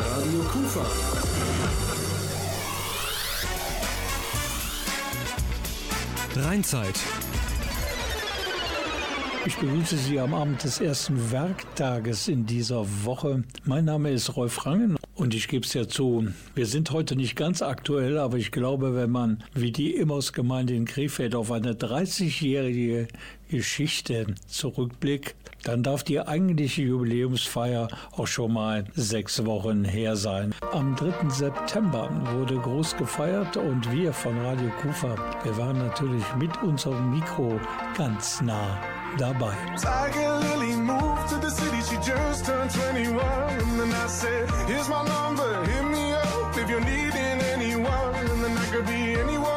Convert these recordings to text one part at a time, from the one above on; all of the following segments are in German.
Radio Kufa. Rheinzeit. Ich begrüße Sie am Abend des ersten Werktages in dieser Woche. Mein Name ist Rolf Rangen und ich gebe es ja zu, wir sind heute nicht ganz aktuell, aber ich glaube, wenn man wie die Immers-Gemeinde in Krefeld auf eine 30-jährige Geschichte zurückblickt, dann darf die eigentliche Jubiläumsfeier auch schon mal sechs Wochen her sein. Am 3. September wurde groß gefeiert und wir von Radio Kufa, wir waren natürlich mit unserem Mikro ganz nah dabei. Tiger Lily just turned 21. And then I said, here's my number, hit me up if you're needing anyone. And then I could be anyone,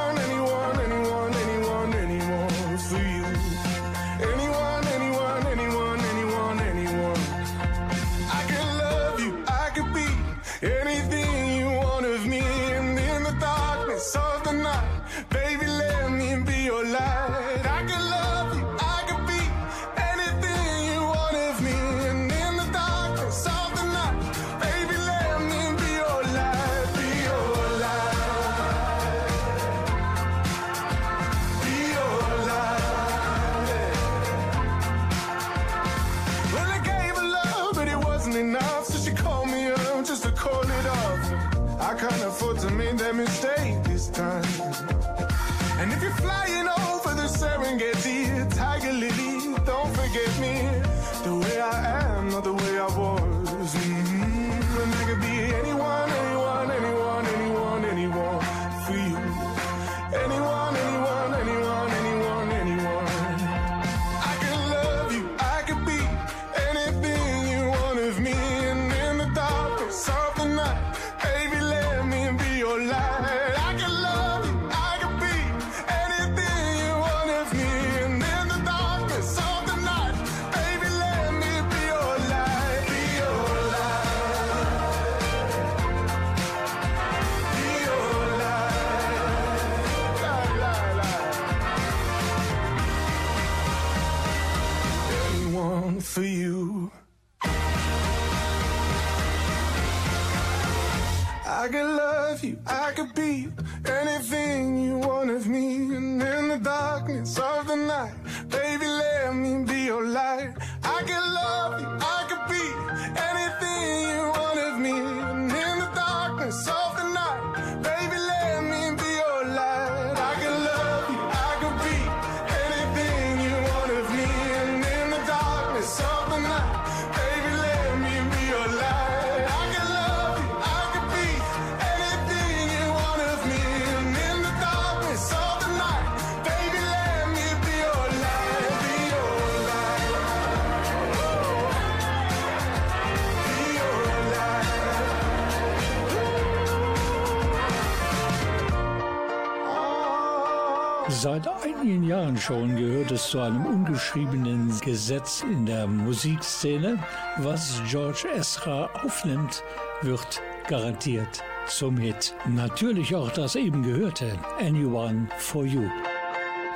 schon gehört es zu einem ungeschriebenen Gesetz in der Musikszene. Was George Ezra aufnimmt, wird garantiert zum Hit. Natürlich auch das eben gehörte Anyone for You.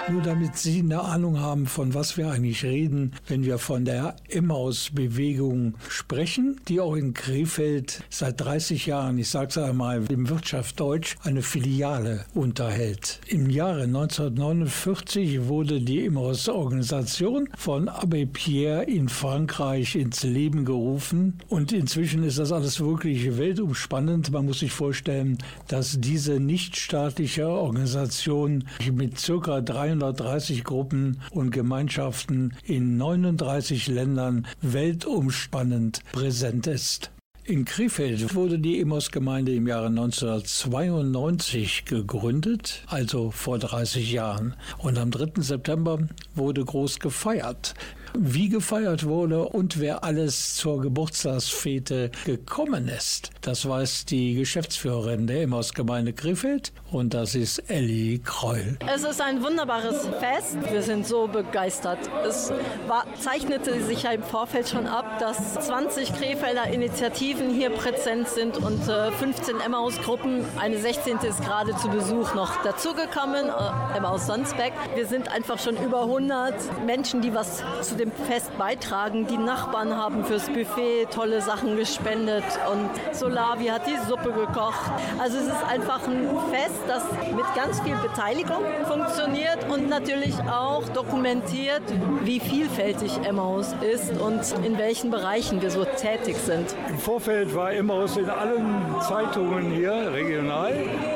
Nur damit Sie eine Ahnung haben, von was wir eigentlich reden, wenn wir von der Emmaus-Bewegung sprechen, die auch in Krefeld seit 30 Jahren, ich sage es einmal im Wirtschaftsdeutsch, eine Filiale unterhält. Im Jahre 1949 wurde die Emmaus-Organisation von Abbé Pierre in Frankreich ins Leben gerufen und inzwischen ist das alles wirklich weltumspannend. Man muss sich vorstellen, dass diese nichtstaatliche Organisation mit circa 330 Gruppen und Gemeinschaften in 39 Ländern weltumspannend präsent ist. In Krefeld wurde die Emos-Gemeinde im Jahre 1992 gegründet, also vor 30 Jahren. Und am 3. September wurde groß gefeiert. Wie gefeiert wurde und wer alles zur Geburtstagsfete gekommen ist. Das weiß die Geschäftsführerin der Emmaus-Gemeinde Krefeld und das ist Elli Kreul. Es ist ein wunderbares Fest. Wir sind so begeistert. Es war, zeichnete sich ja im Vorfeld schon ab, dass 20 Krefelder Initiativen hier präsent sind und äh, 15 Emmaus-Gruppen. Eine 16. ist gerade zu Besuch noch dazugekommen, äh, Emmaus Sonsbeck. Wir sind einfach schon über 100 Menschen, die was zu dem Fest beitragen. Die Nachbarn haben fürs Buffet tolle Sachen gespendet und Solavi hat die Suppe gekocht. Also es ist einfach ein Fest, das mit ganz viel Beteiligung funktioniert und natürlich auch dokumentiert, wie vielfältig Emmaus ist und in welchen Bereichen wir so tätig sind. Im Vorfeld war Emmaus in allen Zeitungen hier regional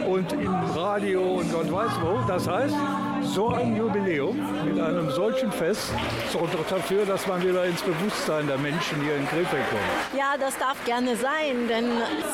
und im Radio und Gott weiß wo. Das heißt, so ein Jubiläum mit einem solchen Fest sorgt doch dafür, dass man wieder ins Bewusstsein der Menschen hier in Krefeld kommt. Ja, das darf gerne sein, denn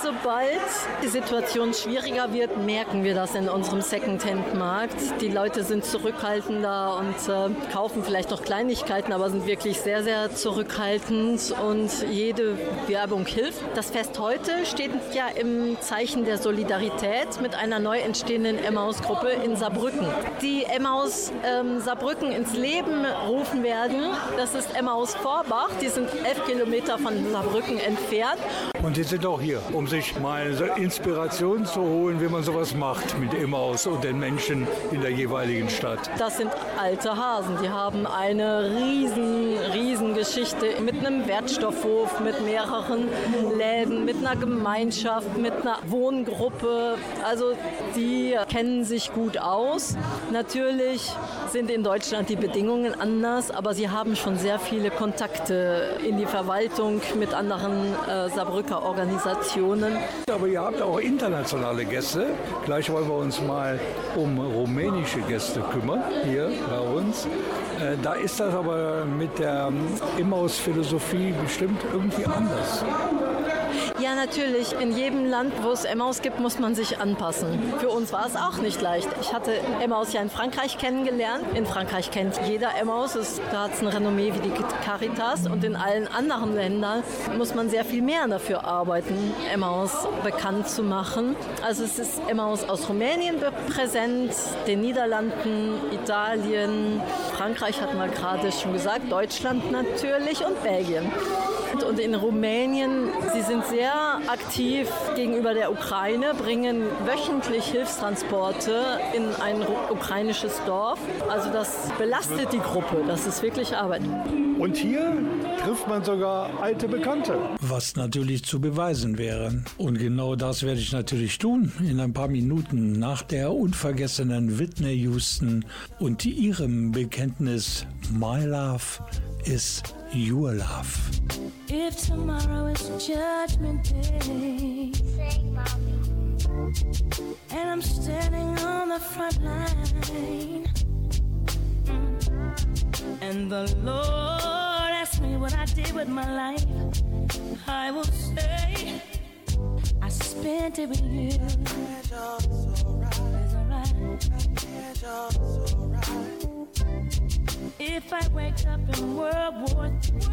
sobald die Situation schwieriger wird, merken wir das in unserem Secondhand-Markt. Die Leute sind zurückhaltender und äh, kaufen vielleicht noch Kleinigkeiten, aber sind wirklich sehr, sehr zurückhaltend und jede Werbung hilft. Das Fest heute steht ja im Zeichen der Solidarität mit einer neu entstehenden Emmaus-Gruppe in Saarbrücken. Die Emmaus ähm, Saarbrücken ins Leben rufen werden. Das ist Emmaus Vorbach. Die sind elf Kilometer von Saarbrücken entfernt. Und die sind auch hier, um sich mal Inspiration zu holen, wie man sowas macht mit Emmaus und den Menschen in der jeweiligen Stadt. Das sind alte Hasen. Die haben eine riesen, riesen Geschichte mit einem Wertstoffhof, mit mehreren Läden, mit einer Gemeinschaft, mit einer Wohngruppe. Also die kennen sich gut aus. Natürlich Natürlich sind in Deutschland die Bedingungen anders, aber sie haben schon sehr viele Kontakte in die Verwaltung mit anderen äh, Saarbrücker Organisationen. Aber ihr habt auch internationale Gäste. Gleich wollen wir uns mal um rumänische Gäste kümmern, hier bei uns. Äh, da ist das aber mit der Immaus-Philosophie bestimmt irgendwie anders. Ja, natürlich. In jedem Land, wo es Emmaus gibt, muss man sich anpassen. Für uns war es auch nicht leicht. Ich hatte Emmaus ja in Frankreich kennengelernt. In Frankreich kennt jeder Emmaus. Es, da hat es ein Renommee wie die Caritas. Und in allen anderen Ländern muss man sehr viel mehr dafür arbeiten, Emmaus bekannt zu machen. Also es ist Emmaus aus Rumänien präsent, den Niederlanden, Italien, Frankreich hatten wir gerade schon gesagt, Deutschland natürlich und Belgien. Und in Rumänien, sie sind sehr aktiv gegenüber der Ukraine, bringen wöchentlich Hilfstransporte in ein ukrainisches Dorf. Also das belastet die Gruppe, das ist wirklich Arbeit. Und hier trifft man sogar alte Bekannte. Was natürlich zu beweisen wäre. Und genau das werde ich natürlich tun in ein paar Minuten nach der unvergessenen Whitney Houston und ihrem Bekenntnis My Love is Your Love. If tomorrow is judgment day, and I'm standing on the front line, and the Lord asks me what I did with my life, I will say I spent it with you. It's alright. If I wake up in World War III,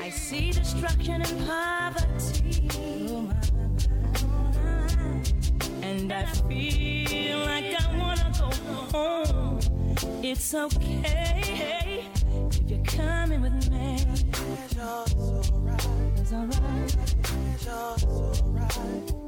I see destruction and poverty. And I feel like I wanna go home. It's okay if you're coming with me. It's alright. It's alright. It's alright.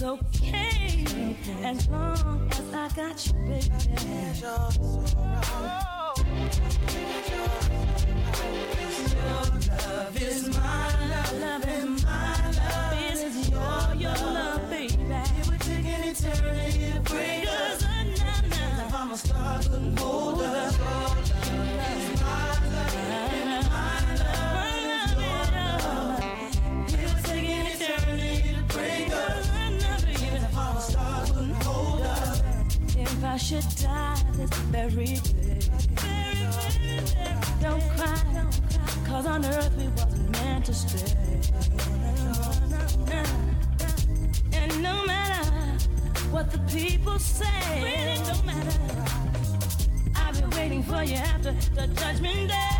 It's okay as long as I got you, baby. And no matter what the people say, it don't matter. I've been waiting for you after the judgment day.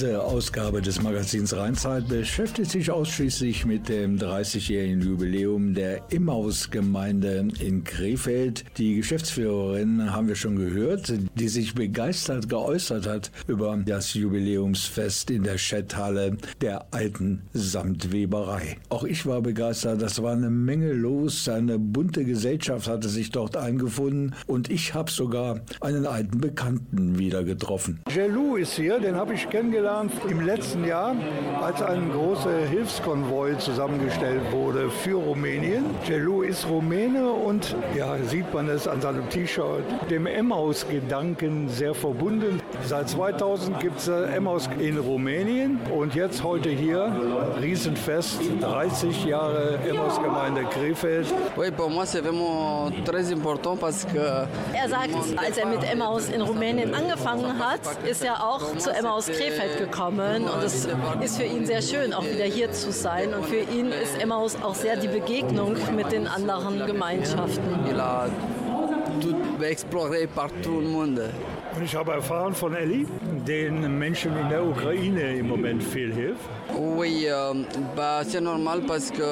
Diese Ausgabe des Magazins Rheinzeit beschäftigt sich ausschließlich mit dem 30-jährigen Jubiläum der Immaus-Gemeinde in Krefeld. Die Geschäftsführerin haben wir schon gehört, die sich begeistert geäußert hat über das Jubiläumsfest in der Schetthalle der alten Samtweberei. Auch ich war begeistert, das war eine Menge los, eine bunte Gesellschaft hatte sich dort eingefunden und ich habe sogar einen alten Bekannten wieder getroffen. Jelou ist hier, den habe ich kennengelernt im letzten Jahr, als ein großer Hilfskonvoi zusammengestellt wurde für Rumänien. Jelou ist Rumäne und ja, sieht man es an seinem T-Shirt, dem Emmaus-Gedanken sehr verbunden. Seit 2000 gibt es Emmaus in Rumänien und jetzt heute hier, Riesenfest, 30 Jahre Emmaus-Gemeinde Krefeld. Er sagt, als er mit Emmaus in Rumänien angefangen hat, ist er auch zu Emmaus Krefeld gekommen. Und es ist für ihn sehr schön, auch wieder hier zu sein. Und für ihn ist Emmaus auch sehr die Begegnung mit den anderen Gemeinschaften. Und ich habe erfahren von Elli, den Menschen in der Ukraine im Moment viel hilft. Oui, euh, bah, c'est normal parce que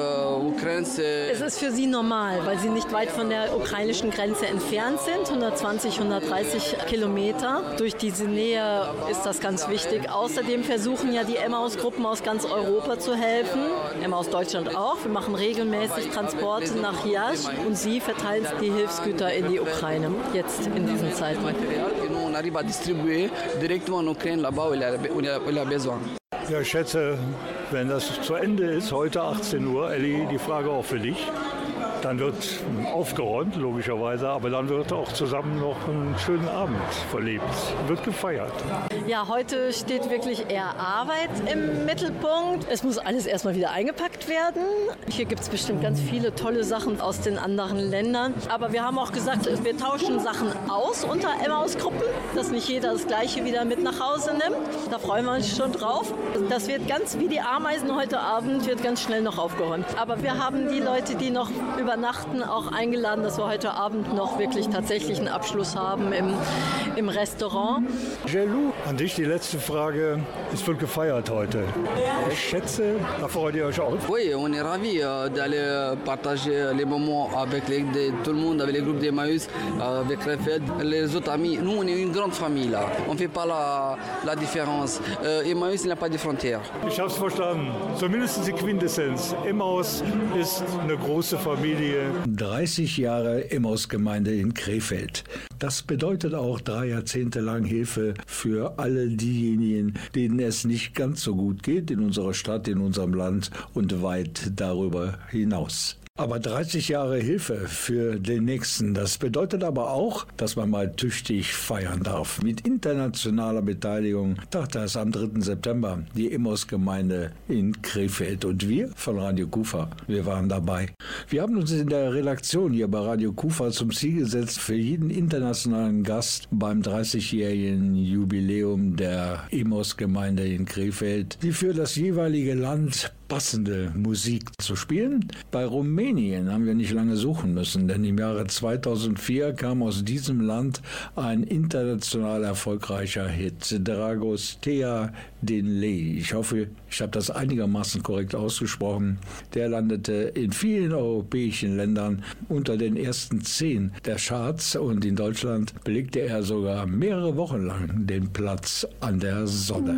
l'Ukraine, c'est Es ist für sie normal, weil sie nicht weit von der ukrainischen Grenze entfernt sind, 120, 130 Kilometer. Durch diese Nähe ist das ganz wichtig. Außerdem versuchen ja die Emmaus-Gruppen aus ganz Europa zu helfen, Emmaus Deutschland auch. Wir machen regelmäßig Transporte nach Iași und sie verteilen die Hilfsgüter in die Ukraine, jetzt in diesen Zeiten. Ja, ich schätze, wenn das zu Ende ist, heute 18 Uhr, Elli, die Frage auch für dich. Dann wird aufgeräumt, logischerweise, aber dann wird auch zusammen noch einen schönen Abend verlebt. Wird gefeiert. Ja, heute steht wirklich eher Arbeit im Mittelpunkt. Es muss alles erstmal wieder eingepackt werden. Hier gibt es bestimmt ganz viele tolle Sachen aus den anderen Ländern. Aber wir haben auch gesagt, wir tauschen Sachen aus unter Emmaus-Gruppen, dass nicht jeder das Gleiche wieder mit nach Hause nimmt. Da freuen wir uns schon drauf. Das wird ganz wie die Ameisen heute Abend, wird ganz schnell noch aufgeräumt. Aber wir haben die Leute, die noch übernachten, auch eingeladen, dass wir heute Abend noch wirklich tatsächlich einen Abschluss haben im, im Restaurant. Jelou, an dich die letzte Frage. Es wird gefeiert heute. Ich schätze, da freut ihr euch auch. Oui, on est ravis euh, d'aller partager les moments avec les- de- tout le monde, avec les groupes d'Emmaüs, euh, avec Refed, les autres amis. Nous, on est une grande famille là. On ne fait pas la, la différence. Euh, Emmaüs, il n'a pas de frontières. Ich habe es verstanden. Zumindest die Quintessenz. Emmaus ist eine große Familie Familie. 30 Jahre Emmaus-Gemeinde in Krefeld. Das bedeutet auch drei Jahrzehnte lang Hilfe für alle diejenigen, denen es nicht ganz so gut geht in unserer Stadt, in unserem Land und weit darüber hinaus. Aber 30 Jahre Hilfe für den Nächsten, das bedeutet aber auch, dass man mal tüchtig feiern darf. Mit internationaler Beteiligung dachte es am 3. September die Immos-Gemeinde in Krefeld und wir von Radio Kufa, wir waren dabei. Wir haben uns in der Redaktion hier bei Radio Kufa zum Ziel gesetzt, für jeden internationalen Gast beim 30-jährigen Jubiläum der Immos-Gemeinde in Krefeld, die für das jeweilige Land passende Musik zu spielen. Bei Rumänien haben wir nicht lange suchen müssen, denn im Jahre 2004 kam aus diesem Land ein international erfolgreicher Hit, Dragostea din Lei. Ich hoffe, ich habe das einigermaßen korrekt ausgesprochen. Der landete in vielen europäischen Ländern unter den ersten zehn der Charts und in Deutschland belegte er sogar mehrere Wochen lang den Platz an der Sonne.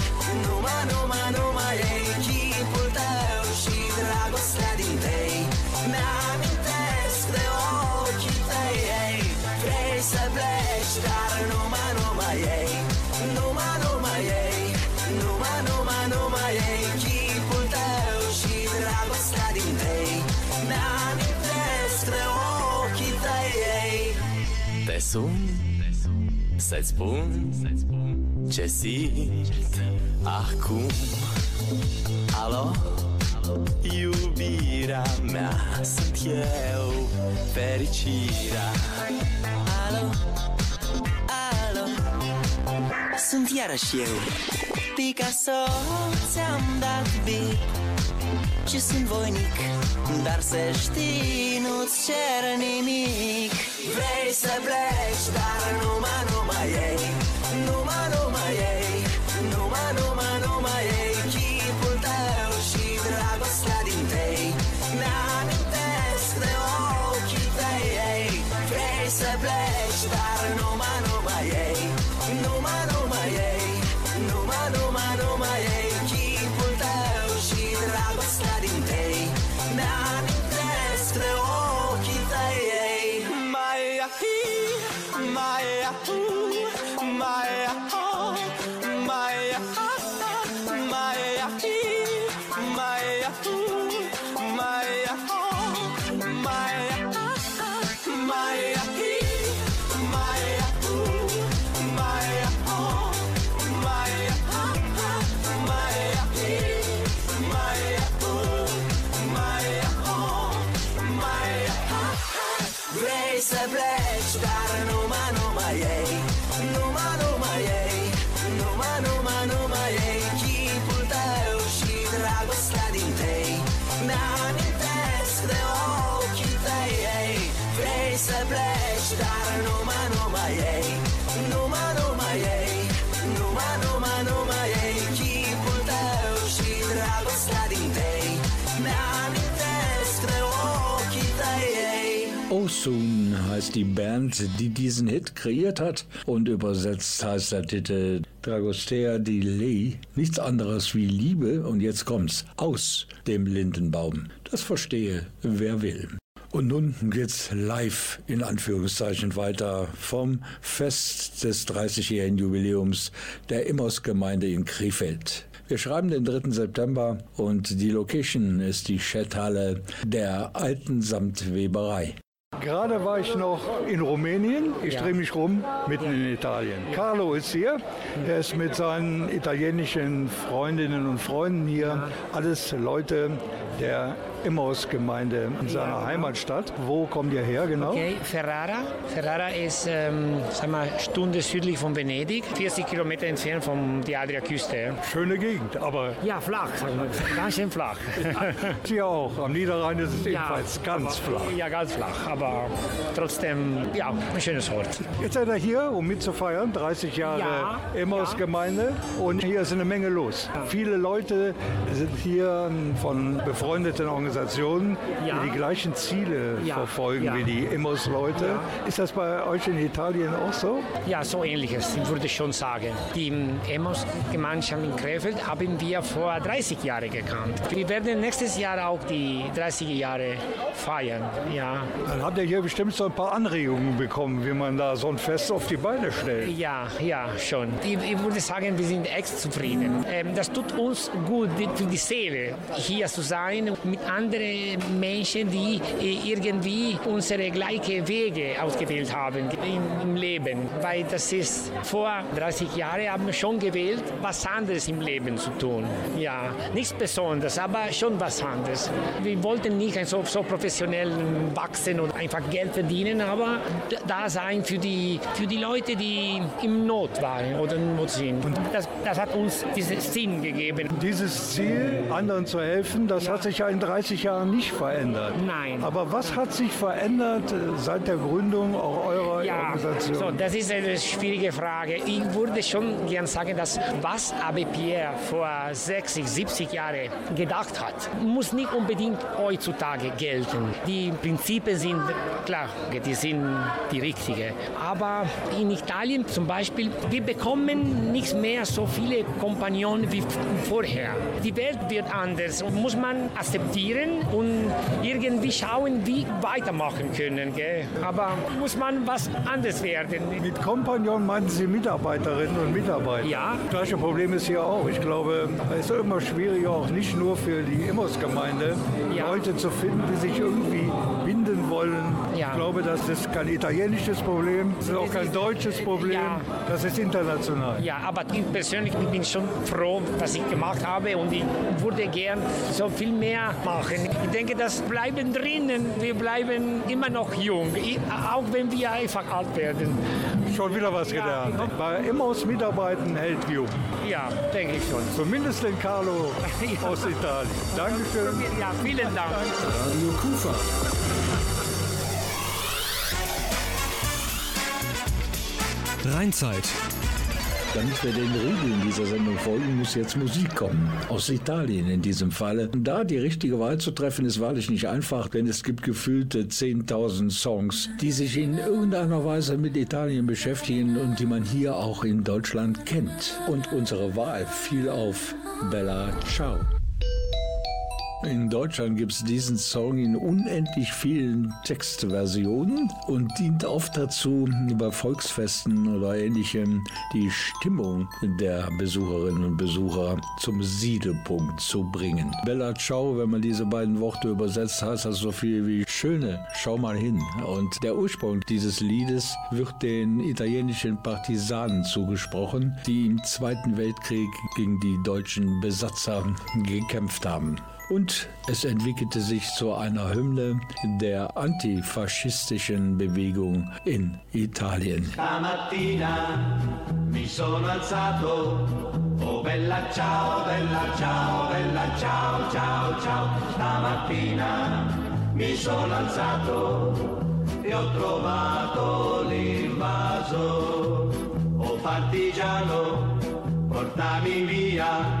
sun să-ți spun ce simt acum Alo? Iubirea mea sunt eu, fericirea Alo? Alo? Sunt iarăși eu Picasso ți-am dat bip Și sunt voinic Dar să știi, nu-ți cer nimic. Vrei să pleci, dar numai, numai ei Numai, numai ei Die Band, die diesen Hit kreiert hat und übersetzt heißt der Titel Dragostea di Lei, nichts anderes wie Liebe und jetzt kommt's aus dem Lindenbaum. Das verstehe wer will. Und nun geht's live in Anführungszeichen weiter vom Fest des 30-jährigen Jubiläums der Immers-Gemeinde in Krefeld. Wir schreiben den 3. September und die Location ist die Schetthalle der alten Samtweberei. Gerade war ich noch in Rumänien. Ich drehe mich rum, mitten in Italien. Carlo ist hier. Er ist mit seinen italienischen Freundinnen und Freunden hier. Alles Leute der Emmaus-Gemeinde in seiner Heimatstadt. Wo kommt ihr her genau? Okay, Ferrara. Ferrara ist ähm, sagen wir, Stunde südlich von Venedig, 40 Kilometer entfernt von der Adriaküste. Schöne Gegend, aber Ja, flach, ganz schön flach. hier auch. Am Niederrhein ist es ebenfalls ganz flach. Ja, ganz flach, aber trotzdem, ja, ein schönes Ort. Jetzt seid ihr hier, um mitzufeiern, 30 Jahre Ja, Emmaus-Gemeinde. Und hier ist eine Menge los. Viele Leute sind hier von befreundeten Organisationen, Ja. die die gleichen Ziele Ja, verfolgen ja. wie die Emmaus-Leute. Ist das bei euch in Italien auch so? Ja, so ähnliches, ich würde schon sagen. Die Emos-Gemeinschaft in Krefeld haben wir vor 30 Jahren gekannt. Wir werden nächstes Jahr auch die 30 Jahre feiern. Ja, Dann habt ihr hier bestimmt so ein paar Anregungen bekommen, wie man da so ein Fest auf die Beine stellt. Ja, ja, schon. Ich, ich würde sagen, wir sind echt zufrieden. Ähm, das tut uns gut für die Seele, hier zu sein mit anderen Menschen, die äh, irgendwie unsere gleichen Wege ausgewählt haben im, Leben. Weil das ist, vor 30 Jahren haben wir schon gewählt, was anderes im Leben zu tun. Ja, nichts Besonderes, aber schon was anderes. Wir wollten nicht so, so professionell wachsen und einfach Geld verdienen, aber da sein für die, für die Leute, die im Not waren oder in Not sind. Und das, das hat uns diesen Sinn gegeben. Dieses Ziel, anderen zu helfen, das hat sich ja in 30 Jahren nicht verändert. Nein. Aber was hat sich verändert äh, seit der Gründung auch eurer Ja, Organisation? so, das ist eine schwierige Frage. Ich würde schon gern sagen, dass was Abbé Pierre vor 60, 70 Jahren gedacht hat, muss nicht unbedingt heutzutage gelten. Die Prinzipien sind klar, die sind die richtigen. Aber in Italien zum Beispiel, wir bekommen nicht mehr so viele Kompagnonen wie vorher. Die Welt wird anders und muss man akzeptieren und irgendwie schauen, wie weitermachen können. Gell? Aber muss man was anderes werden. Mit Kompagnon meinten Sie Mitarbeiterinnen und Mitarbeiter. Ja. Das gleiche Problem ist hier auch. Ich glaube, es ist immer schwieriger, auch nicht nur für die Immos-Gemeinde, Ja. Leute zu finden, die sich irgendwie binden wollen. Ja. Ich glaube, das ist kein italienisches Problem, das ist auch kein deutsches Problem, Ja. das ist international. Ja, aber ich persönlich bin schon froh, was ich gemacht habe und ich würde gern so viel mehr machen. Ich denke, das bleiben drinnen. Wir bleiben immer noch jung, ich, auch wenn wir einfach alt werden. Schon wieder was gelernt. Bei Immos Mitarbeiten hält jung. Ja, denke ich schon. Zumindest den Carlo Ja. aus Italien. Dankeschön. Ja, vielen Dank. Radio Kufa. Rheinzeit. Damit wir den Regeln dieser Sendung folgen, muss jetzt Musik kommen. Aus Italien in diesem Falle. Und da die richtige Wahl zu treffen, ist wahrlich nicht einfach, denn es gibt gefühlte 10.000 Songs, die sich in irgendeiner Weise mit Italien beschäftigen und die man hier auch in Deutschland kennt. Und unsere Wahl fiel auf Bella Ciao. In Deutschland gibt es diesen Song in unendlich vielen Textversionen und dient oft dazu, bei Volksfesten oder ähnlichem die Stimmung der Besucherinnen und Besucher zum Siedepunkt zu bringen. Bella Ciao, wenn man diese beiden Worte übersetzt, heißt das so viel wie Schöne, schau mal hin. Und der Ursprung dieses Liedes wird den italienischen Partisanen zugesprochen, die im Zweiten Weltkrieg gegen die deutschen Besatzer gekämpft haben. Und es entwickelte sich zu einer Hymne der antifaschistischen Bewegung in Italien. Stamattina mi sono alzato, oh bella ciao, bella ciao, bella ciao, ciao, ciao. Stamattina mi sono alzato e ho trovato l'invaso. Oh partigiano, portami via.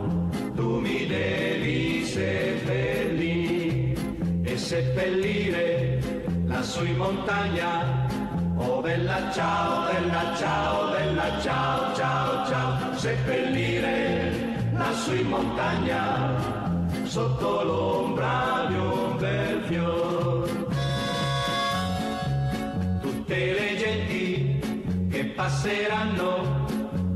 seppellire lassù in montagna. Oh bella ciao, bella ciao, bella ciao, ciao, ciao, seppellire lassù in montagna, sotto l'ombra di un bel fior. Tutte le genti che passeranno,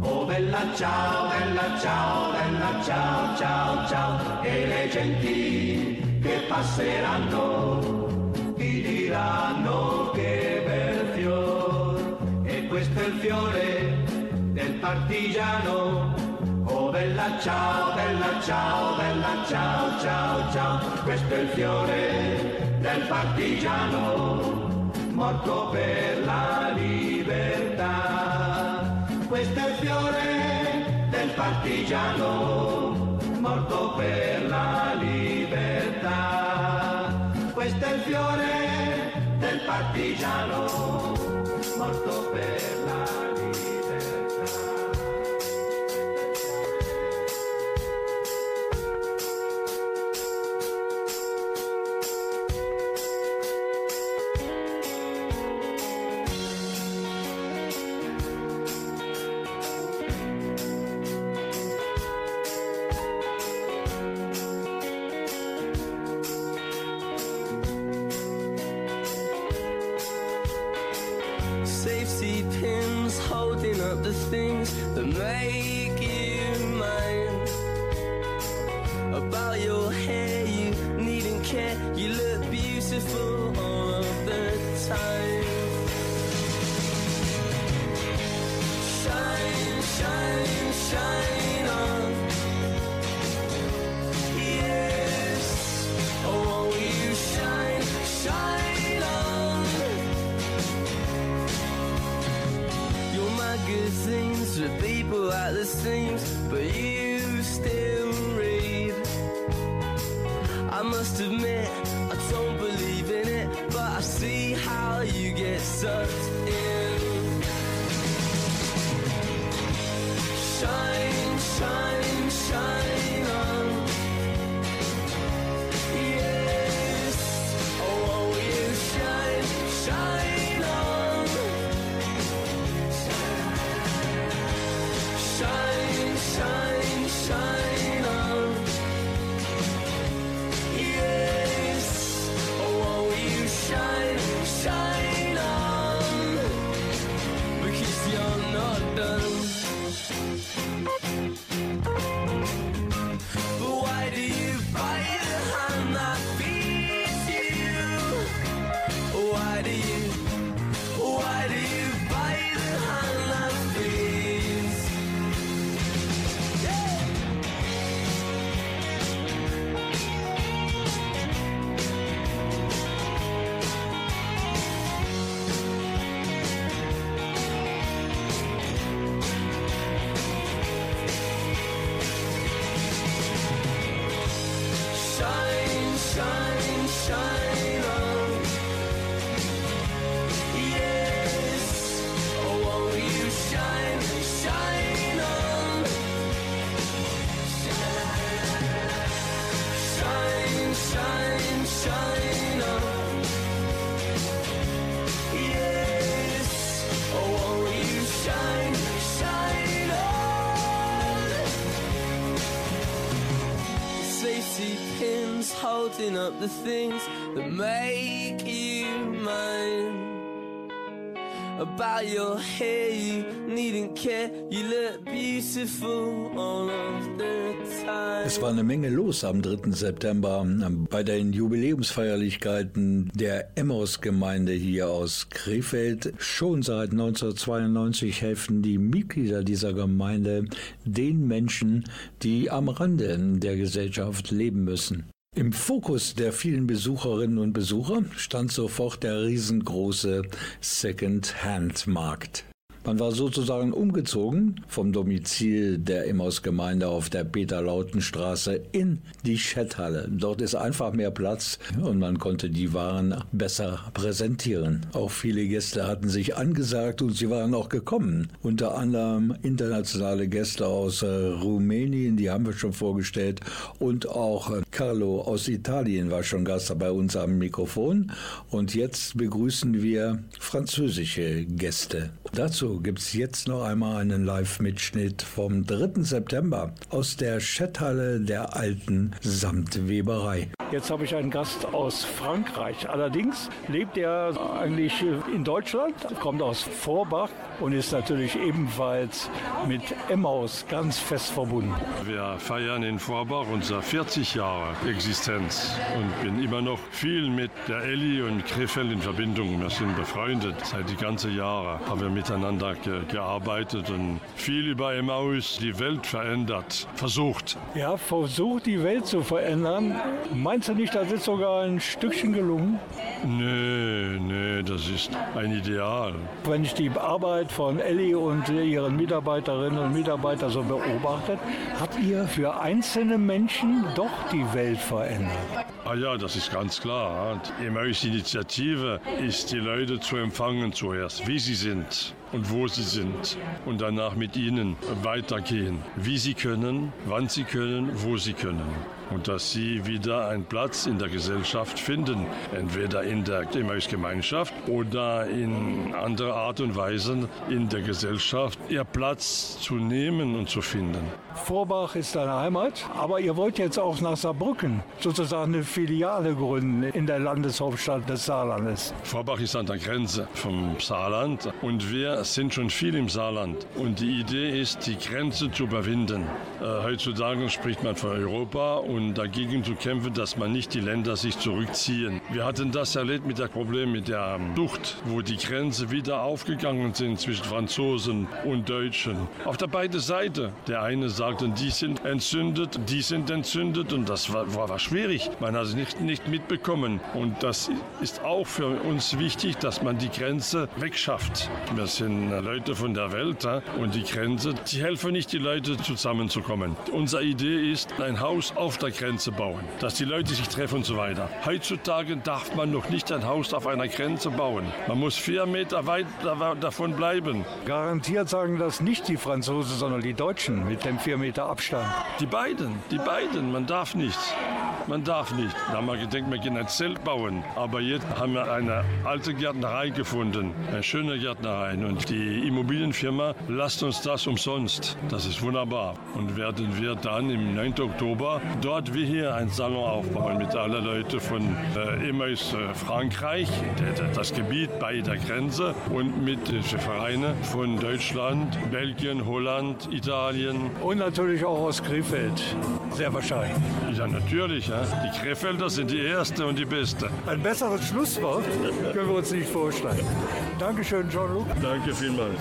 oh bella ciao, bella ciao, bella ciao, ciao, ciao, e le genti che passeranno ti diranno che bel fior, e questo è il fiore del partigiano. Oh bella ciao, bella ciao, bella ciao, ciao, ciao, questo è il fiore del partigiano, morto per la libertà. Questo è il fiore del partigiano, morto per la libertà. Partigiano, morto the seams, but you still read. I must admit, holding up the things that make you mine. About your hair, you needn't care. You look beautiful all of the. Es war eine Menge los am 3. September bei den Jubiläumsfeierlichkeiten der Emmaus-Gemeinde hier aus Krefeld. Schon seit 1992 helfen die Mitglieder dieser Gemeinde den Menschen, die am Rande der Gesellschaft leben müssen. Im Fokus der vielen Besucherinnen und Besucher stand sofort der riesengroße Second-Hand-Markt. Man war sozusagen umgezogen vom Domizil der Emmaus-Gemeinde auf der Peter-Lauten-Straße in die Schetthalle. Dort ist einfach mehr Platz und man konnte die Waren besser präsentieren. Auch viele Gäste hatten sich angesagt und sie waren auch gekommen. Unter anderem internationale Gäste aus äh, Rumänien, die haben wir schon vorgestellt, und auch äh, Carlo aus Italien war schon Gast bei uns am Mikrofon. Und jetzt begrüßen wir französische Gäste. Dazu gibt es jetzt noch einmal einen Live-Mitschnitt vom 3. September aus der Schetthalle der alten Samtweberei. Jetzt habe ich einen Gast aus Frankreich. Allerdings lebt er eigentlich in Deutschland, kommt aus Vorbach und ist natürlich ebenfalls mit Emmaus ganz fest verbunden. Wir feiern in Vorbach unser 40 Jahre Existenz und bin immer noch viel mit der Elli und Krefeld in Verbindung. Wir sind befreundet seit die ganze Jahre, haben wir miteinander ge gearbeitet und viel über Emmaus die Welt verändert, versucht. Ja, versucht die Welt zu verändern. Meinst du nicht, das ist sogar ein Stückchen gelungen? Nee, nee, das ist ein Ideal. Wenn ich die Arbeit von Elli und ihren Mitarbeiterinnen und Mitarbeitern so beobachtet, habt ihr für einzelne Menschen doch die Welt verändert. Ah ja, das ist ganz klar. Die Emmaus-Initiative ist, die Leute zu empfangen zuerst, wie sie sind und wo sie sind. Und danach mit ihnen weitergehen, wie sie können, wann sie können, wo sie können. Und dass sie wieder einen Platz in der Gesellschaft finden, entweder in der Emmaus-Gemeinschaft oder in anderer Art und Weise in der Gesellschaft, ihr Platz zu nehmen und zu finden. Vorbach ist deine Heimat, aber ihr wollt jetzt auch nach Saarbrücken sozusagen eine Filiale gründen in der Landeshauptstadt des Saarlandes. Vorbach ist an der Grenze vom Saarland. Und wir sind schon viel im Saarland. Und die Idee ist, die Grenze zu überwinden. Äh, heutzutage spricht man von Europa und dagegen zu kämpfen, dass man nicht die Länder sich zurückziehen. Wir hatten das erlebt mit dem Problem mit der Flucht, wo die Grenze wieder aufgegangen sind zwischen Franzosen und Deutschen. Auf der beiden Seiten. Der eine sagte, die sind entzündet, die sind entzündet und das war, war, war schwierig. Man hat es nicht, nicht mitbekommen. Und das ist auch für uns wichtig, dass man die Grenze wegschafft. Wir sind Leute von der Welt und die Grenze, die helfen nicht, die Leute zusammenzukommen. Unsere Idee ist, ein Haus auf der Grenze bauen, dass die Leute sich treffen und so weiter. Heutzutage darf man noch nicht ein Haus auf einer Grenze bauen. Man muss vier Meter weit davon bleiben. Garantiert sagen das nicht die Franzosen, sondern die Deutschen mit dem vier Meter Abstand. Die beiden, die beiden, man darf nicht. Man darf nicht. Da haben wir gedacht, wir gehen ein Zelt bauen. Aber jetzt haben wir eine alte Gärtnerei gefunden, eine schöne Gärtnerei. Und die Immobilienfirma lasst uns das umsonst. Das ist wunderbar. Und werden wir dann im 9. Oktober dort wie hier ein Salon aufbauen mit allen Leuten von äh, Emmaus äh, Frankreich, das Gebiet bei der Grenze und mit äh, Vereinen von Deutschland, Belgien, Holland, Italien. Und natürlich auch aus Krefeld. Sehr wahrscheinlich. Ja, natürlich. Ja. Die Krefelder sind die erste und die beste. Ein besseres Schlusswort können wir uns nicht vorstellen. Dankeschön, Jean-Luc. Danke vielmals.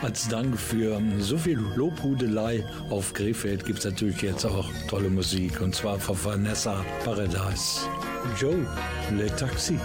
Als Dank für so viel Lobhudelei auf Krefeld gibt es natürlich jetzt auch tolle Musik und zwar von Vanessa Paradise. Joe, Le Taxi.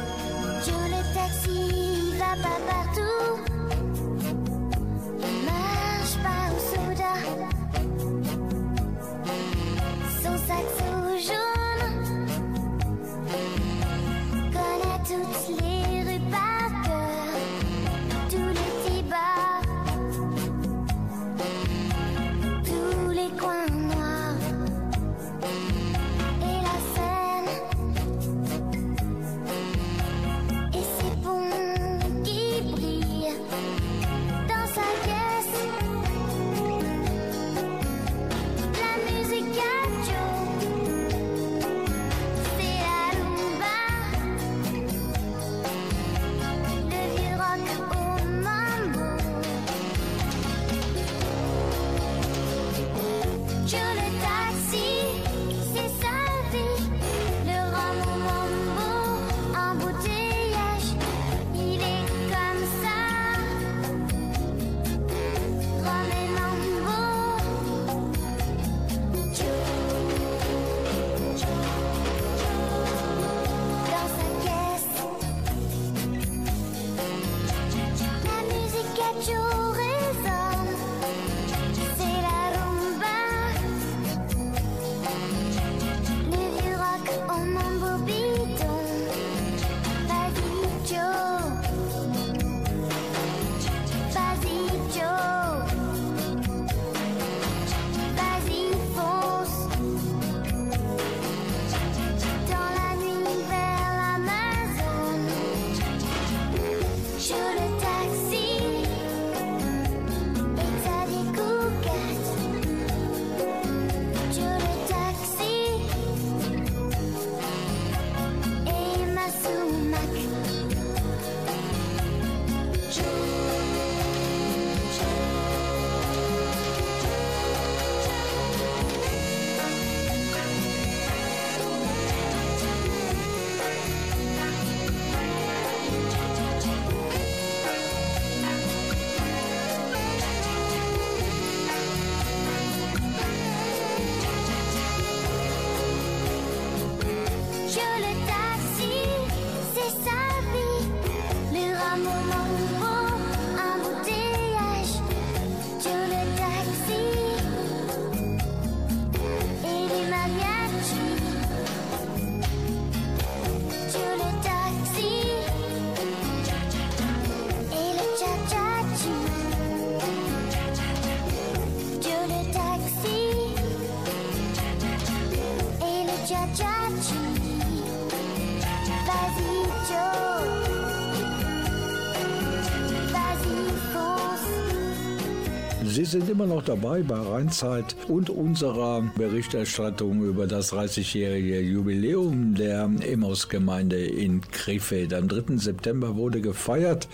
Sind immer noch dabei bei Rheinzeit und unserer Berichterstattung über das 30-jährige Jubiläum der Emmaus-Gemeinde in Krefeld. Am 3. September wurde gefeiert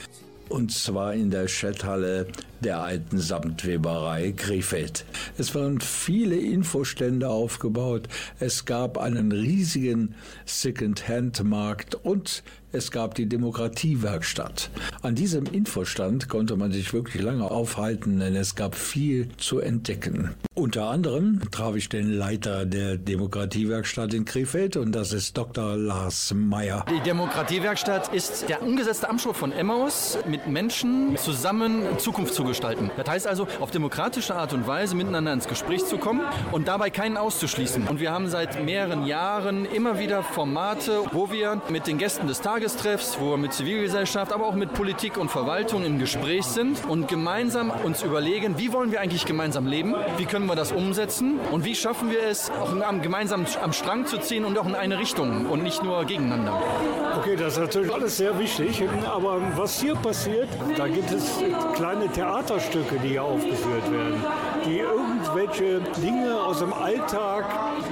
und zwar in der Schetthalle der alten Samtweberei Krefeld. Es waren viele Infostände aufgebaut, es gab einen riesigen Second-Hand-Markt und es gab die Demokratiewerkstatt. An diesem Infostand konnte man sich wirklich lange aufhalten, denn es gab viel zu entdecken. Unter anderem traf ich den Leiter der Demokratiewerkstatt in Krefeld und das ist Dr. Lars Meyer. Die Demokratiewerkstatt ist der umgesetzte Amtsspruch von Emmaus, mit Menschen zusammen Zukunft zu gestalten. Das heißt also, auf demokratische Art und Weise miteinander ins Gespräch zu kommen und dabei keinen auszuschließen. Und wir haben seit mehreren Jahren immer wieder Formate, wo wir mit den Gästen des Tagestreffs, wo wir mit Zivilgesellschaft, aber auch mit Politik und Verwaltung im Gespräch sind und gemeinsam uns überlegen, wie wollen wir eigentlich gemeinsam leben, wie können wir das umsetzen? Und wie schaffen wir es, auch am, gemeinsam am Strang zu ziehen und auch in eine Richtung und nicht nur gegeneinander. Okay, das ist natürlich alles sehr wichtig, aber was hier passiert, da gibt es kleine Theaterstücke, die hier aufgeführt werden, irgendwelche Dinge aus dem Alltag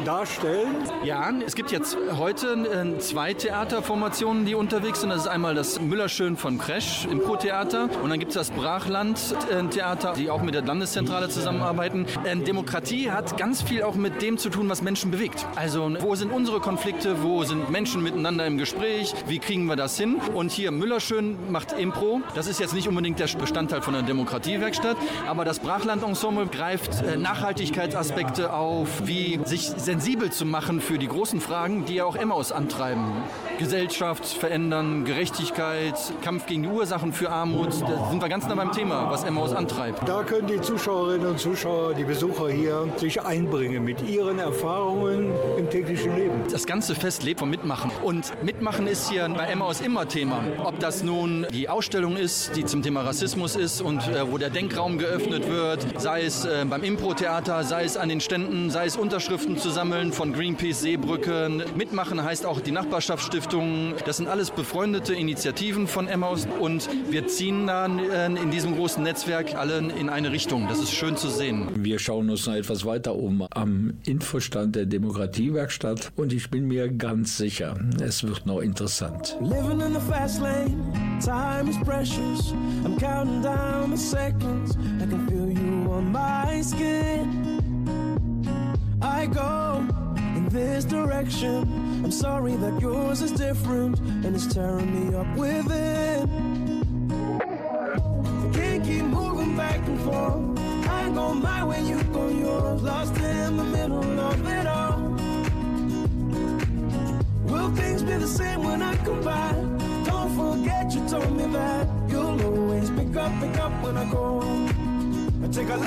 darstellen. Ja, es gibt jetzt heute äh, zwei Theaterformationen, die unterwegs sind. Das ist einmal das Müllerschön von Kresch im Pro-Theater und dann gibt es das Brachland-Theater, die auch mit der Landeszentrale zusammenarbeiten. Ähm, Demokratie hat ganz viel auch mit dem zu tun, was Menschen bewegt. Also wo sind unsere Konflikte, wo sind Menschen miteinander im Gespräch, wie kriegen wir das hin? Und hier Müllerschön macht Impro. Das ist jetzt nicht unbedingt der Bestandteil von der Demokratiewerkstatt, aber das Brachland-Ensemble greift äh, Nachhaltigkeitsaspekte auf, wie sich sensibel zu machen für die großen Fragen, die ja auch Emmaus antreiben. Gesellschaft verändern, Gerechtigkeit, Kampf gegen die Ursachen für Armut. Da sind wir ganz nah beim Thema, was Emmaus antreibt. Da können die Zuschauerinnen und Zuschauer, die Besucher hier, sich einbringen mit ihren Erfahrungen im täglichen Leben. Das ganze Fest lebt vom Mitmachen. Und Mitmachen ist hier bei Emmaus immer Thema. Ob das nun die Ausstellung ist, die zum Thema Rassismus ist und äh, wo der Denkraum geöffnet wird, sei es äh, beim Impro-Theater, sei es an den Ständen, sei es Unterschriften zu sammeln von Greenpeace, Seebrücken. Mitmachen heißt auch die Nachbarschaftsstiftung. Das sind alles befreundete Initiativen von Emmaus und wir ziehen dann äh, in diesem großen Netzwerk alle in eine Richtung. Das ist schön zu sehen. Wir schauen uns noch etwas weiter um am Infostand der Demokratiewerkstatt und ich bin mir ganz sicher, es wird noch interessant. Living in the fast lane, time is precious. I'm counting down the seconds. I can feel you on my skin. I go this direction. I'm sorry that yours is different and it's tearing me up within. I can't keep moving back and forth. I go my way, you go yours. Lost in the middle of it all. Will things be the same when I come by? Don't forget you told me that you'll always pick up, pick up when I go. I take a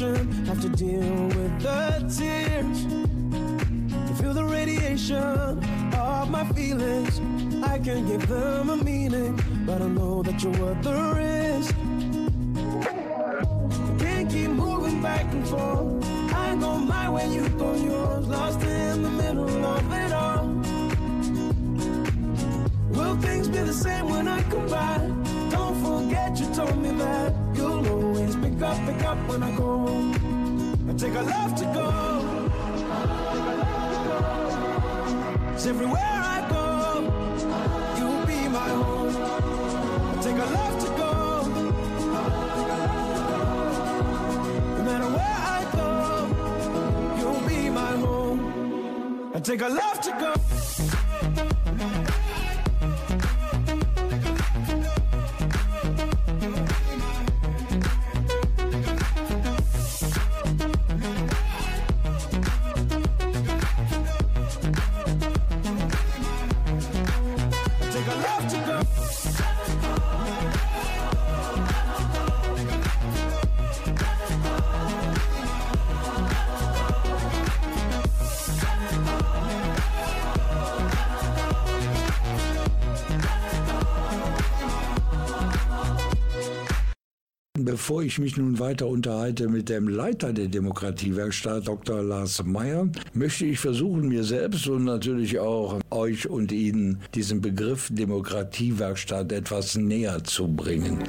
Have to deal I take a love to go. Bevor ich mich nun weiter unterhalte mit dem Leiter der Demokratiewerkstatt, Dr. Lars Meyer, möchte ich versuchen, mir selbst und natürlich auch euch und Ihnen diesen Begriff Demokratiewerkstatt etwas näher zu bringen.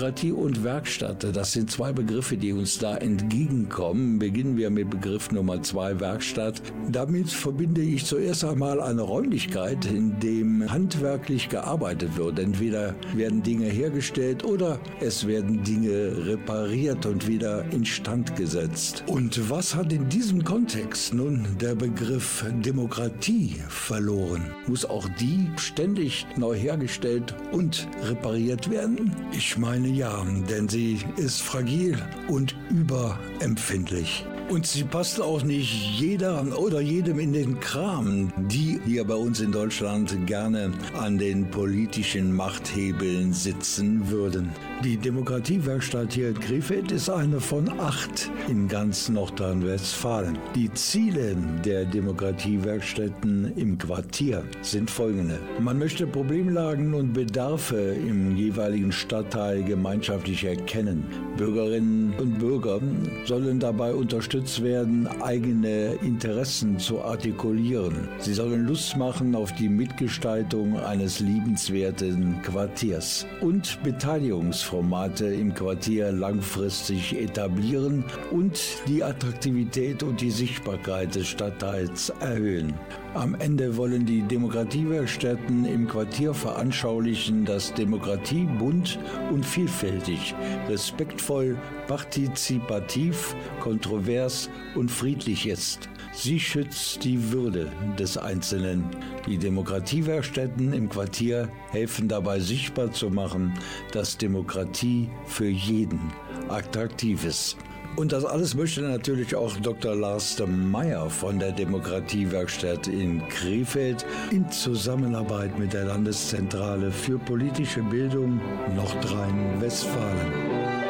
Demokratie und Werkstatt, das sind zwei Begriffe, die uns da entgegenkommen. Beginnen wir mit Begriff Nummer zwei, Werkstatt. Damit verbinde ich zuerst einmal eine Räumlichkeit, in dem handwerklich gearbeitet wird. Entweder werden Dinge hergestellt oder es werden Dinge repariert und wieder instand gesetzt. Und was hat in diesem Kontext nun der Begriff Demokratie verloren? Muss auch die ständig neu hergestellt und repariert werden? Ich meine ja, denn sie ist fragil und überempfindlich. Und sie passt auch nicht jeder oder jedem in den Kram, die hier bei uns in Deutschland gerne an den politischen Machthebeln sitzen würden. Die Demokratiewerkstatt hier in Krefeld ist eine von acht in ganz Nordrhein-Westfalen. Die Ziele der Demokratiewerkstätten im Quartier sind folgende. Man möchte Problemlagen und Bedarfe im jeweiligen Stadtteil gemeinschaftlich erkennen. Bürgerinnen und Bürger sollen dabei unterstützt werden, eigene Interessen zu artikulieren. Sie sollen Lust machen auf die Mitgestaltung eines liebenswerten Quartiers und Beteiligungs Formate im Quartier langfristig etablieren und die Attraktivität und die Sichtbarkeit des Stadtteils erhöhen. Am Ende wollen die Demokratiewerkstätten im Quartier veranschaulichen, dass Demokratie bunt und vielfältig, respektvoll, partizipativ, kontrovers und friedlich ist. Sie schützt die Würde des Einzelnen. Die Demokratiewerkstätten im Quartier helfen dabei sichtbar zu machen, dass Demokratie für jeden attraktiv ist. Und das alles möchte natürlich auch Dr. Lars de Meyer von der Demokratiewerkstatt in Krefeld in Zusammenarbeit mit der Landeszentrale für politische Bildung Nordrhein-Westfalen.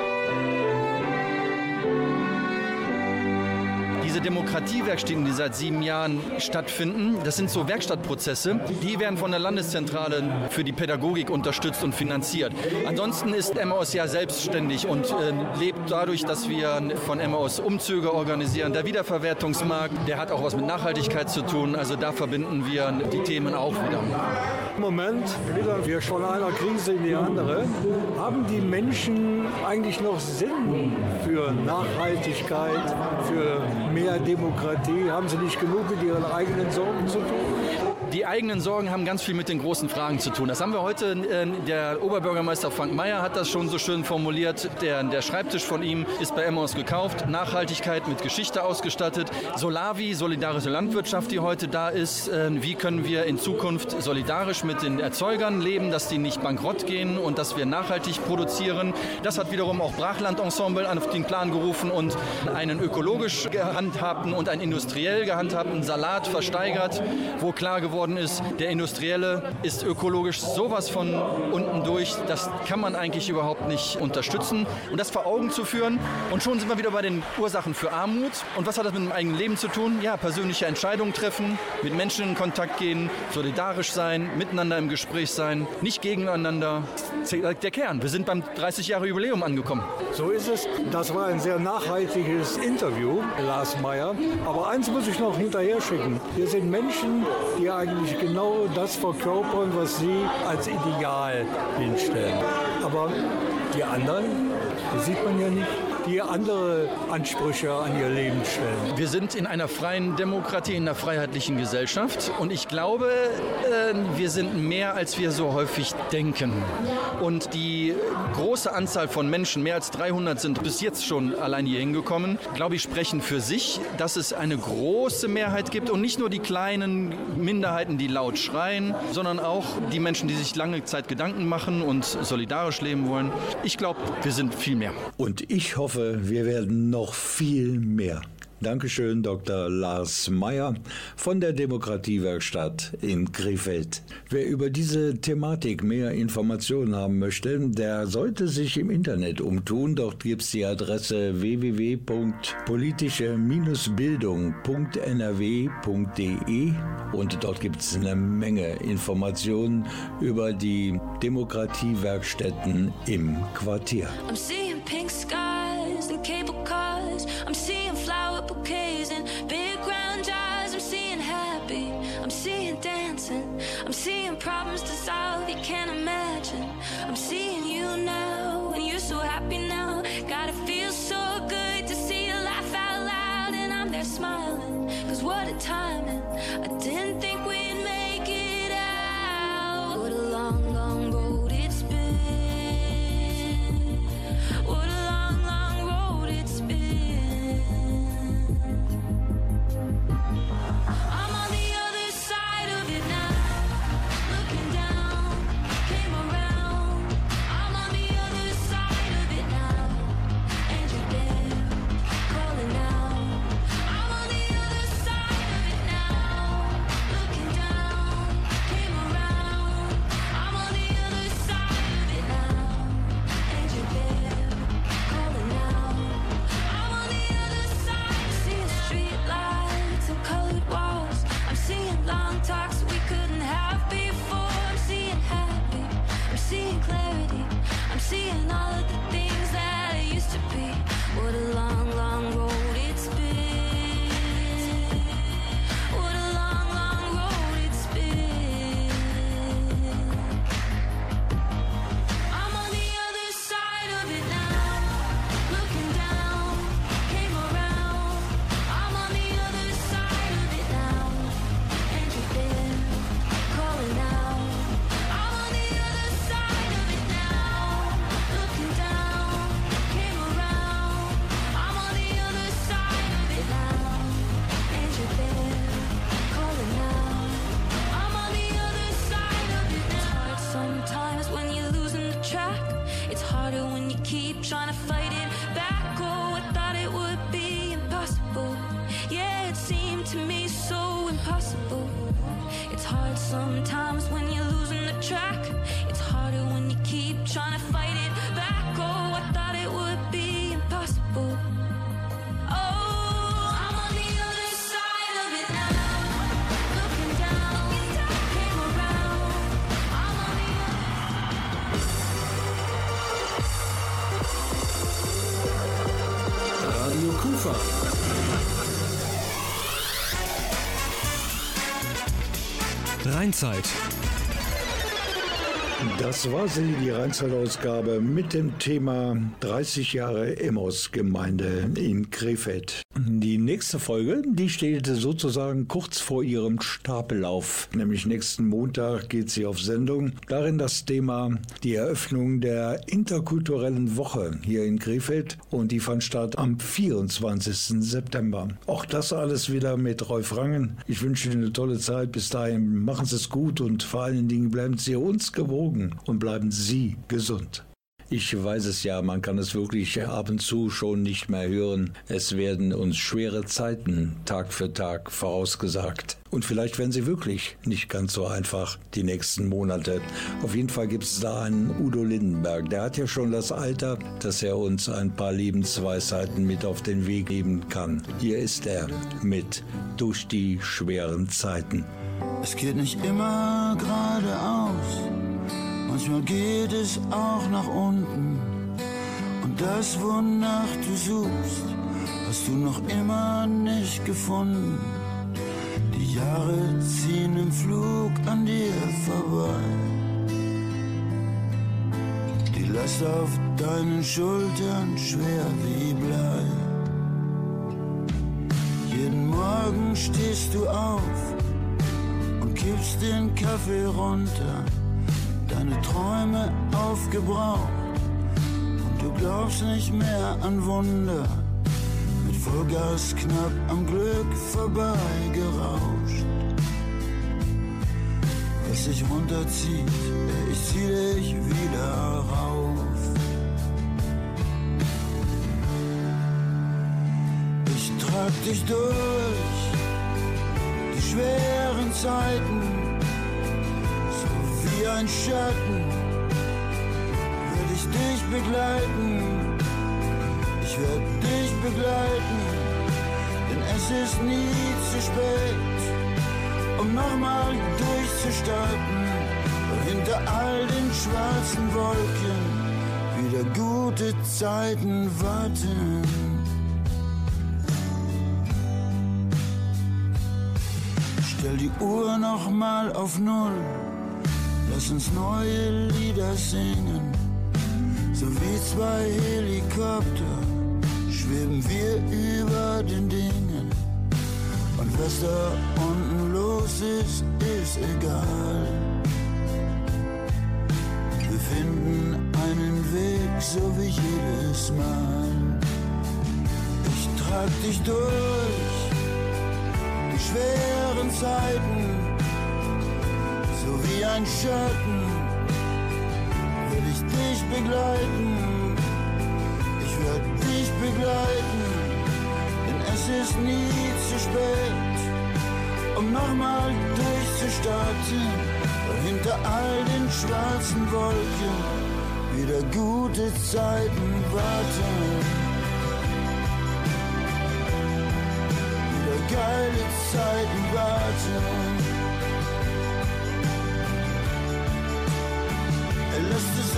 Diese Demokratiewerkstätten, die seit sieben Jahren stattfinden, das sind so Werkstattprozesse. Die werden von der Landeszentrale für die Pädagogik unterstützt und finanziert. Ansonsten ist Emmaus ja selbstständig und äh, lebt dadurch, dass wir von Emmaus Umzüge organisieren. Der Wiederverwertungsmarkt, der hat auch was mit Nachhaltigkeit zu tun. Also da verbinden wir die Themen auch wieder. Im Moment wildern wir von einer Krise in die andere. Haben die Menschen eigentlich noch Sinn für Nachhaltigkeit, für mehr Demokratie? Haben sie nicht genug mit ihren eigenen Sorgen zu tun? Die eigenen Sorgen haben ganz viel mit den großen Fragen zu tun. Das haben wir heute, äh, der Oberbürgermeister Frank Mayer hat das schon so schön formuliert. Der, der Schreibtisch von ihm ist bei Emmaus gekauft. Nachhaltigkeit mit Geschichte ausgestattet. Solavi, solidarische Landwirtschaft, die heute da ist. Äh, Wie können wir in Zukunft solidarisch mit den Erzeugern leben, dass die nicht bankrott gehen und dass wir nachhaltig produzieren. Das hat wiederum auch Brachland-Ensemble auf den Plan gerufen und einen ökologisch gehandhabten und einen industriell gehandhabten Salat versteigert, wo klar geworden ist, der Industrielle ist ökologisch sowas von unten durch, das kann man eigentlich überhaupt nicht unterstützen. Und das vor Augen zu führen und schon sind wir wieder bei den Ursachen für Armut. Und was hat das mit dem eigenen Leben zu tun? Ja, persönliche Entscheidungen treffen, mit Menschen in Kontakt gehen, solidarisch sein, miteinander im Gespräch sein, nicht gegeneinander. Der Kern. Wir sind beim 30 Jahre Jubiläum angekommen. So ist es. Das war ein sehr nachhaltiges Interview, Lars Meyer. Aber eins muss ich noch hinterher schicken. Wir sind Menschen, die eigentlich genau das verkörpern, was Sie als Ideal hinstellen. Aber die anderen, die sieht man ja nicht, die andere Ansprüche an ihr Leben stellen. Wir sind in einer freien Demokratie, in einer freiheitlichen Gesellschaft und ich glaube, äh, wir sind mehr, als wir so häufig denken. Und die große Anzahl von Menschen, mehr als 300 sind bis jetzt schon allein hier hingekommen, glaube ich, sprechen für sich, dass es eine große Mehrheit gibt und nicht nur die kleinen Minderheiten, die laut schreien, sondern auch die Menschen, die sich lange Zeit Gedanken machen und solidarisch leben wollen. Ich glaube, wir sind viel mehr. Und ich hoffe, wir werden noch viel mehr. Dankeschön, Dr. Lars Meyer von der Demokratiewerkstatt in Krefeld. Wer über diese Thematik mehr Informationen haben möchte, der sollte sich im Internet umtun. Dort gibt es die Adresse www.politische-bildung.nrw.de und dort gibt es eine Menge Informationen über die Demokratiewerkstätten im Quartier. I'm seeing pink skies and cable cars. I'm seeing bouquets and big round jars. I'm seeing happy. I'm seeing dancing. I'm seeing problems to You Rheinzeit. Das war sie, die Rheinzeit-Ausgabe mit dem Thema 30 Jahre Emmaus-Gemeinde in Krefeld. Die nächste Folge, die steht sozusagen kurz vor ihrem Stapellauf. Nämlich nächsten Montag geht sie auf Sendung. Darin das Thema die Eröffnung der interkulturellen Woche hier in Krefeld und die fand statt am 24. September. Auch das alles wieder mit Rolf Rangen. Ich wünsche Ihnen eine tolle Zeit. Bis dahin machen Sie es gut und vor allen Dingen bleiben Sie uns gewogen und bleiben Sie gesund. Ich weiß es ja, man kann es wirklich ab und zu schon nicht mehr hören. Es werden uns schwere Zeiten Tag für Tag vorausgesagt. Und vielleicht werden sie wirklich nicht ganz so einfach die nächsten Monate. Auf jeden Fall gibt es da einen Udo Lindenberg. Der hat ja schon das Alter, dass er uns ein paar Lebensweisheiten mit auf den Weg geben kann. Hier ist er mit Durch die schweren Zeiten. Es geht nicht immer geradeaus, manchmal geht es auch nach unten. Und das, wonach du suchst, hast du noch immer nicht gefunden. Die Jahre ziehen im Flug an dir vorbei. Die Last auf deinen Schultern schwer wie Blei. Jeden Morgen stehst du auf und kippst den Kaffee runter. Deine Träume aufgebraucht und du glaubst nicht mehr an Wunder. Mit Vollgas knapp am Glück vorbeigerauscht. Was dich runterzieht, ich zieh dich wieder rauf. Ich trag dich durch die schweren Zeiten, wie ein Schatten werde ich dich begleiten. Ich werde dich begleiten, denn es ist nie zu spät, um nochmal durchzustarten. Hinter all den schwarzen Wolken wieder gute Zeiten warten. Stell die Uhr noch mal auf Null. Lass uns neue Lieder singen. So wie zwei Helikopter schweben wir über den Dingen. Und was da unten los ist, ist egal. Wir finden einen Weg, so wie jedes Mal. Ich trag dich durch die schweren Zeiten, wie ein Schatten, will ich dich begleiten. Ich werde dich begleiten, denn es ist nie zu spät, um nochmal durchzustarten. Weil hinter all den schwarzen Wolken wieder gute Zeiten warten. Wieder geile Zeiten warten.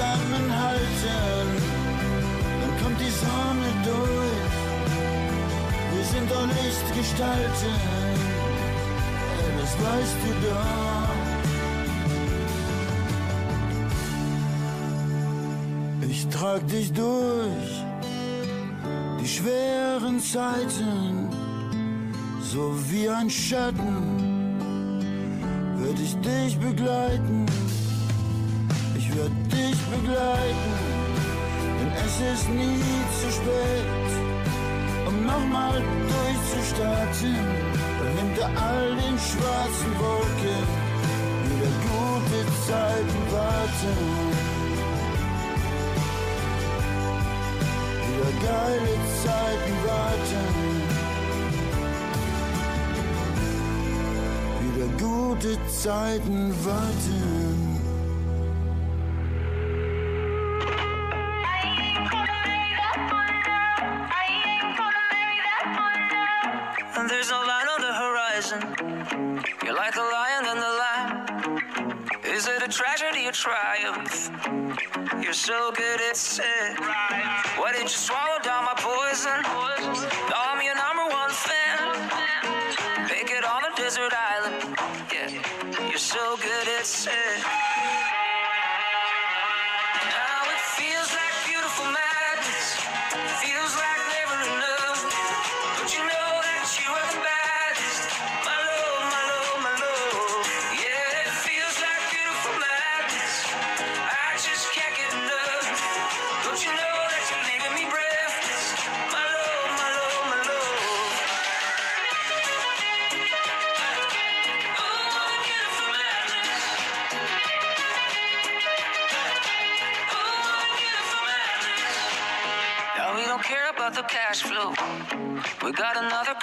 Zusammenhalten, dann kommt die Sonne durch. Wir sind doch Lichtgestalten, ey, das weißt du doch. Ich trag dich durch die schweren Zeiten, so wie ein Schatten, würde ich dich begleiten. Ich werde dich begleiten, denn es ist nie zu spät, um nochmal durchzustarten. Hinter all den schwarzen Wolken wieder gute Zeiten warten. Wieder geile Zeiten warten. Wieder gute Zeiten warten. You're so good at it.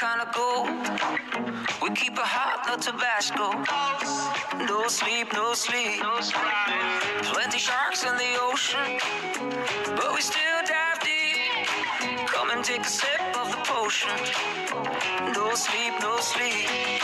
Kind of. We keep it hot, no Tabasco. No sleep, no sleep. Plenty sharks in the ocean, but we still dive deep. Come and take a sip of the potion. No sleep, no sleep.